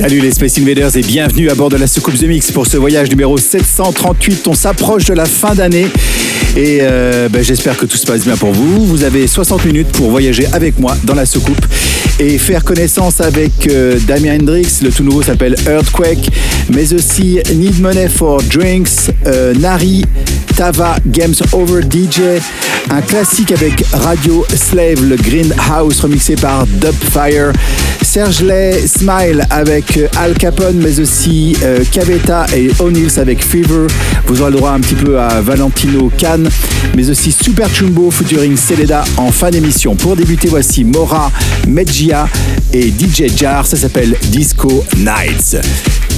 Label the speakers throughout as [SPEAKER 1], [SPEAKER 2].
[SPEAKER 1] Salut les Space Invaders et bienvenue à bord de la soucoupe The Mix pour ce voyage numéro 738. On s'approche de la fin d'année et euh, ben, j'espère que tout se passe bien pour vous. Vous avez 60 minutes pour voyager avec moi dans la soucoupe et faire connaissance avec euh, Damien Hendrix. Le tout nouveau s'appelle Earthquake, mais aussi Need Money for Drinks, euh, Nari, Tava Games Over DJ, un classique avec Radio Slave, le Greenhouse remixé par Dubfire, Serge Lay Smile avec euh, Al Capone, mais aussi euh, Cavetta et O'Neills avec Fever. Vous aurez le droit un petit peu à Valentino Khan, mais aussi Super Chumbo featuring Celeda en fin d'émission. Pour débuter, voici Mora, Medjia et DJ Jar. Ça s'appelle Disco Nights.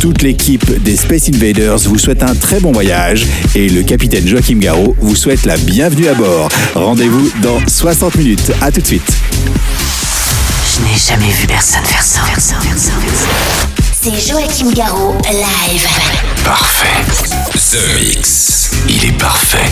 [SPEAKER 1] Toute l'équipe des Space Invaders vous souhaite un très bon voyage et le capitaine Joachim Garraud vous souhaite la bienvenue à bord. Rendez-vous dans 60 minutes. À tout de suite.
[SPEAKER 2] Je n'ai jamais vu personne faire ça. C'est Joachim Garraud, live.
[SPEAKER 3] Parfait. The Mix. Il est parfait.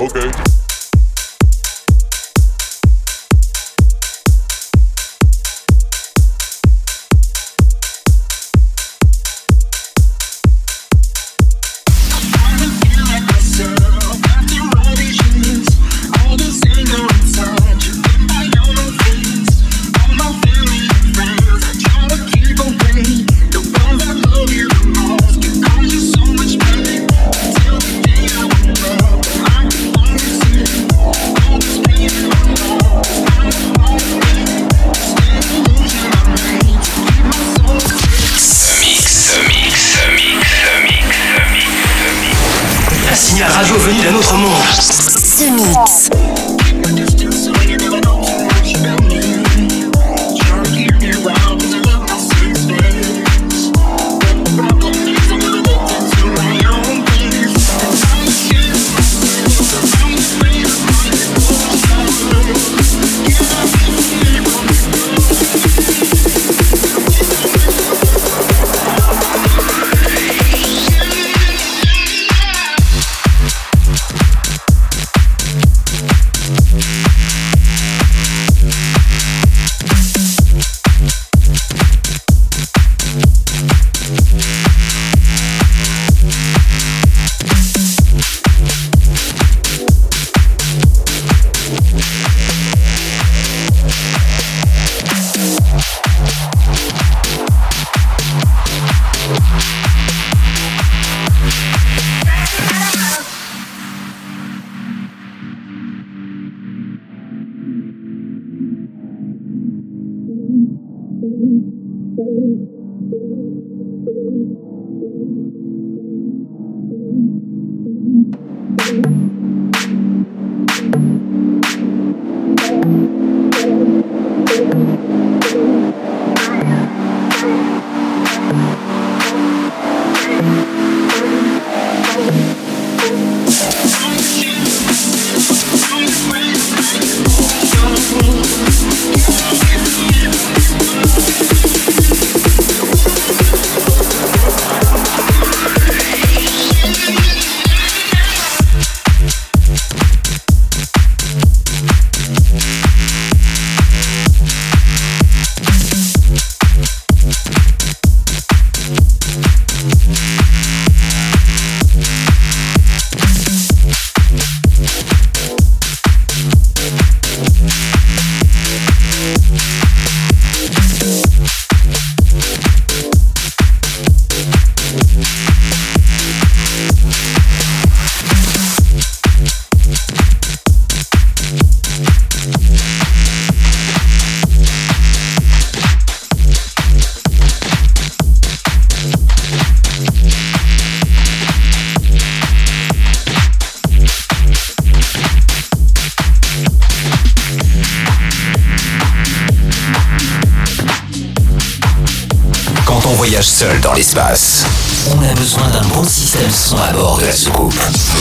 [SPEAKER 4] Okay.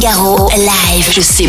[SPEAKER 5] Garraud, live. Je sais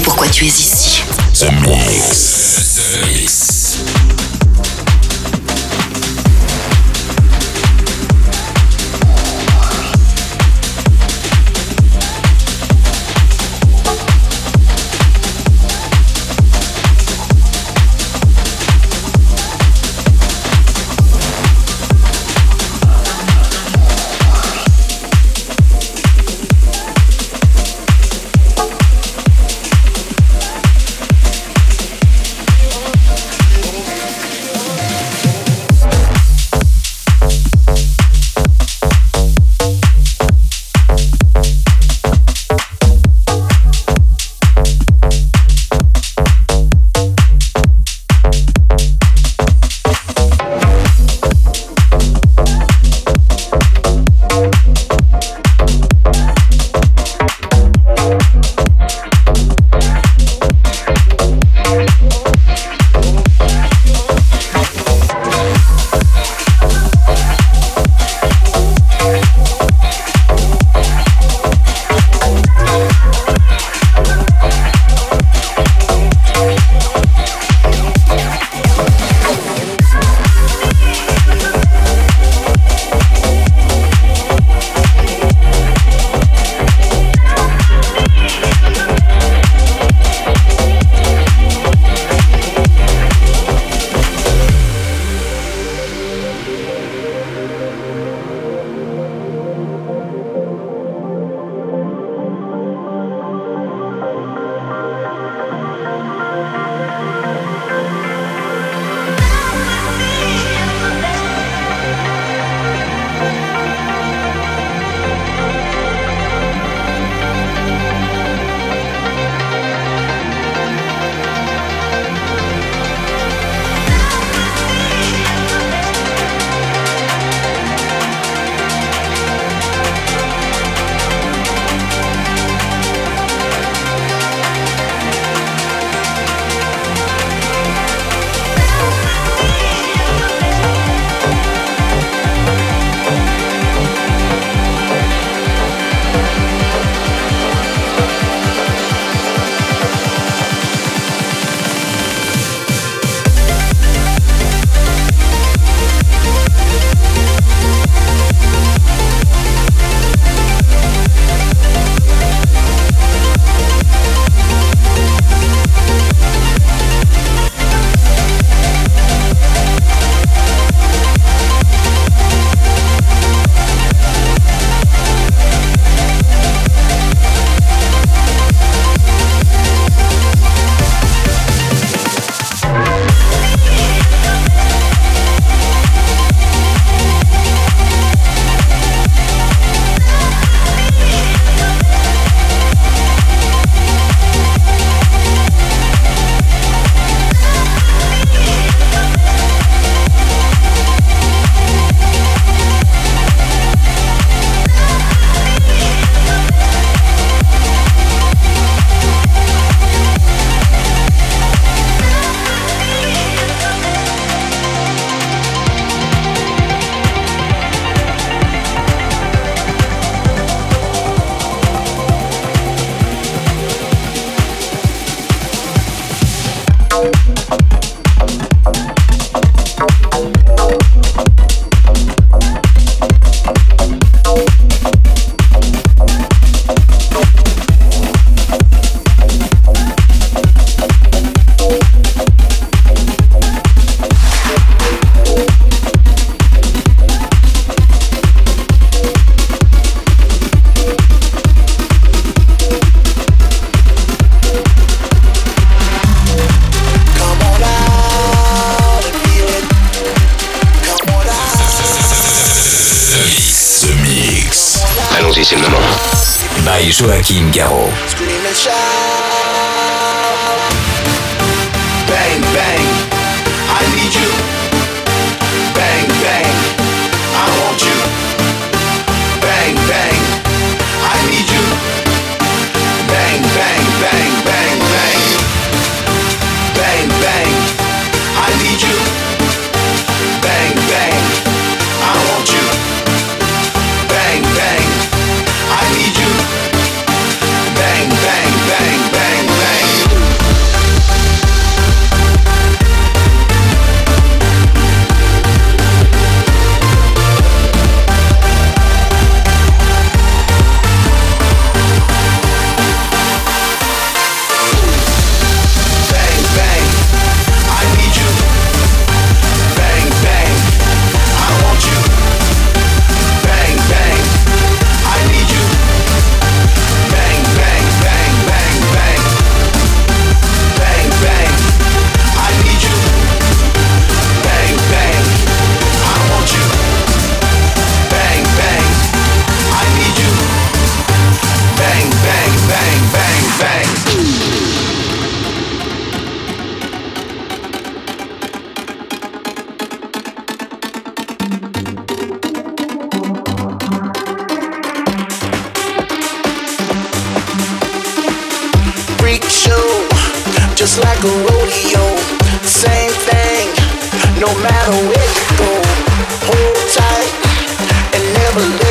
[SPEAKER 6] sur la King Garo. freak show, just like a rodeo. Same thing, no matter where you go. Hold tight and never let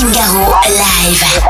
[SPEAKER 2] Joachim Garraud,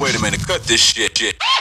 [SPEAKER 7] Wait a minute, cut this shit. shit.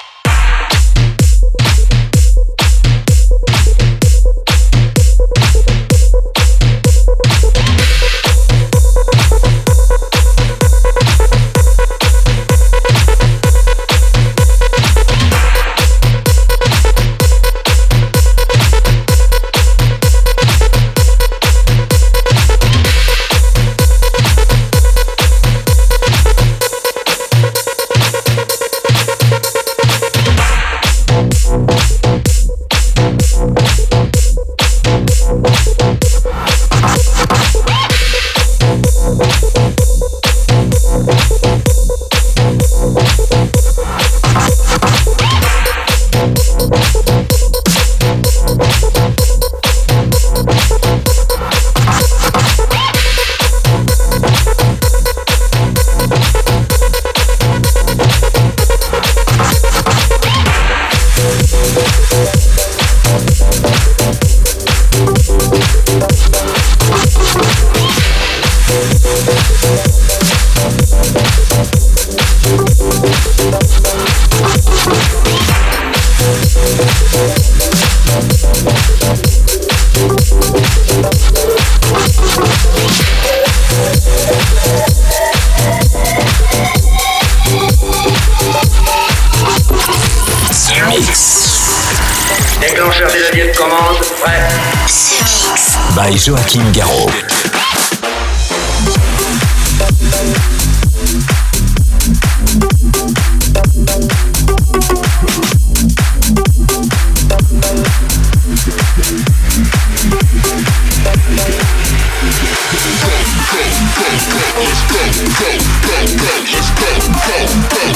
[SPEAKER 8] Mix.
[SPEAKER 9] Déclencheur des avions de commande, prêt.
[SPEAKER 8] By Joachim Garraud.
[SPEAKER 10] Let's go.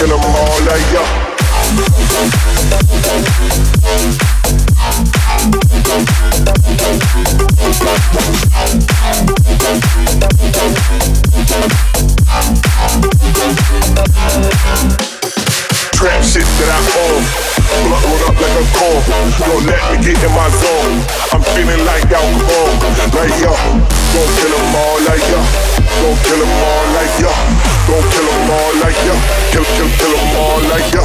[SPEAKER 10] 'em all like. Trap shit that I own. Blunt rolled up like a cone. Don't let me get in my zone. I'm feeling like alcohol. Like yo, gon' kill 'em all like yo. Gon' kill 'em all like yo. Gon' kill 'em all like yo. Kill, kill, kill 'em all like yo.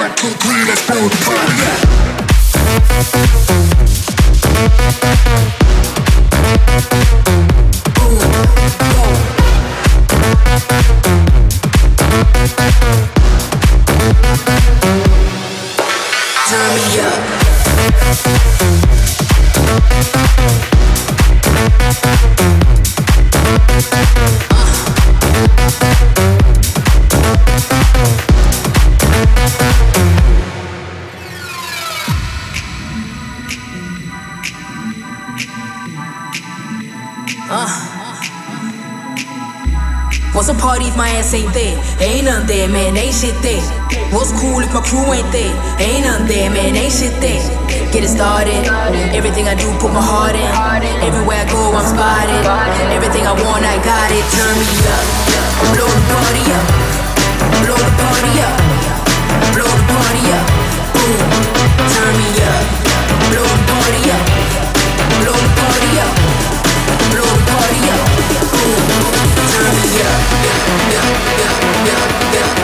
[SPEAKER 11] Cycle 3, let's build a party. Man, ain't shit there. What's cool if my crew ain't there? Ain't none there, man, ain't shit there. Get it started. Everything I do, put my heart in. Everywhere I go, I'm spotted. Everything I want, I got it. Turn me up. Blow the party up. Blow the party up. Blow the party up. Boom. Turn me up. Blow the party up. Blow the party up. Blow the party up. Boom. Turn me up. One,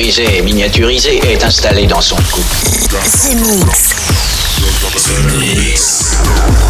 [SPEAKER 12] et miniaturisé est installé dans son cou.
[SPEAKER 2] The Mix.
[SPEAKER 13] The Mix.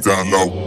[SPEAKER 4] Down low.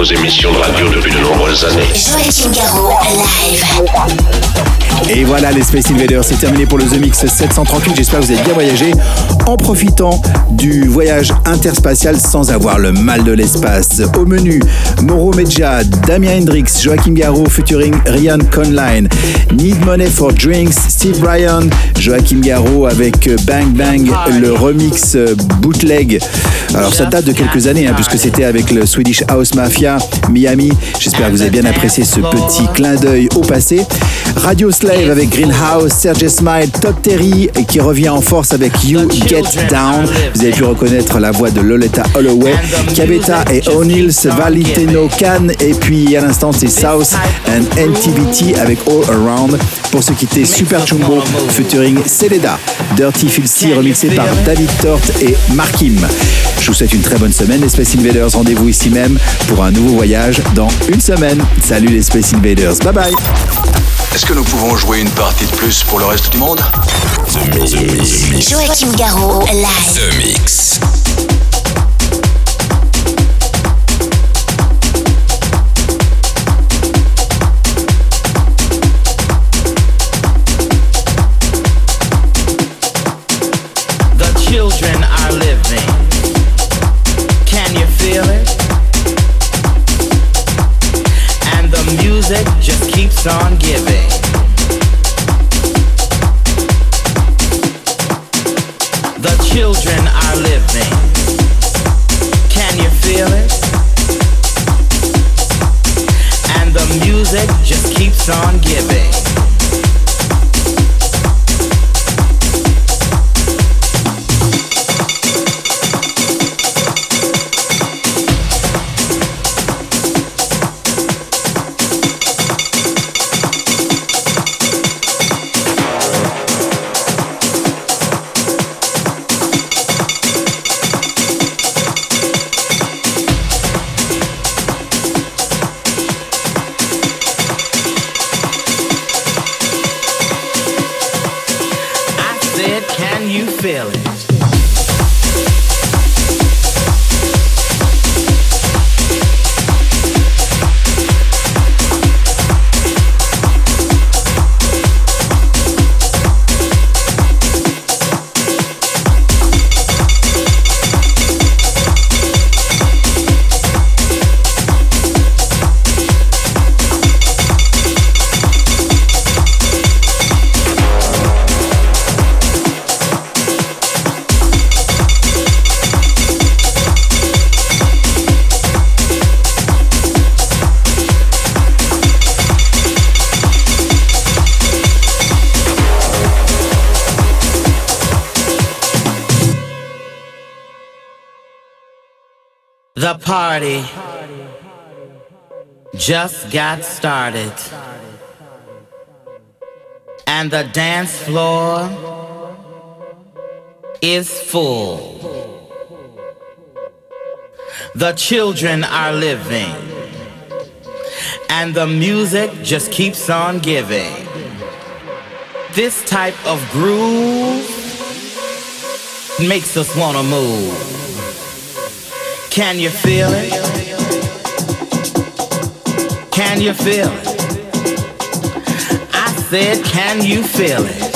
[SPEAKER 3] Vos émissions de radio depuis de nombreuses années.
[SPEAKER 2] Joachim Garraud, live.
[SPEAKER 1] Et voilà, les Space Invaders, c'est terminé pour le The Mix 738. J'espère que vous avez bien voyagé en profitant du voyage interspatial sans avoir le mal de l'espace. Au menu, Moro Medja, Damien Hendrix, Joachim Garraud featuring Ryan Conline, Need Money for Drinks, Steve Bryan, Joachim Garraud avec Bang Bang, le remix bootleg. Alors ça date de quelques années, hein, puisque c'était avec le Swedish House Mafia, Miami. J'espère que vous avez bien apprécié ce petit clin d'œil au passé. Radio Slave avec Greenhouse, Serge Smile, Todd Terry qui revient en force avec You Get Down. Vous avez pu reconnaître la voix de Loletta Holloway, Cabeta et O'Neill, Valiteno Khan et puis à l'instant c'est South and NTVT avec All Around. Pour se quitter, Super Chumbo featuring Celeda, Dirty Filthy remixé par David Tort et Markim. Je vous souhaite une très bonne semaine les Space Invaders. Rendez-vous ici même pour un nouveau voyage dans une semaine. Salut les Space Invaders. Bye bye.
[SPEAKER 14] Est-ce que nous pouvons jouer une partie de plus pour le reste du monde?
[SPEAKER 2] Joachim Garraud, live.
[SPEAKER 13] The Mix.
[SPEAKER 15] The children are living. Can you feel it? And the music just keeps on giving. The party just got started. And the dance floor is full. The children are living. And the music just keeps on giving. This type of groove makes us want to move. Can you feel it? Can you feel it? I said, can you feel it?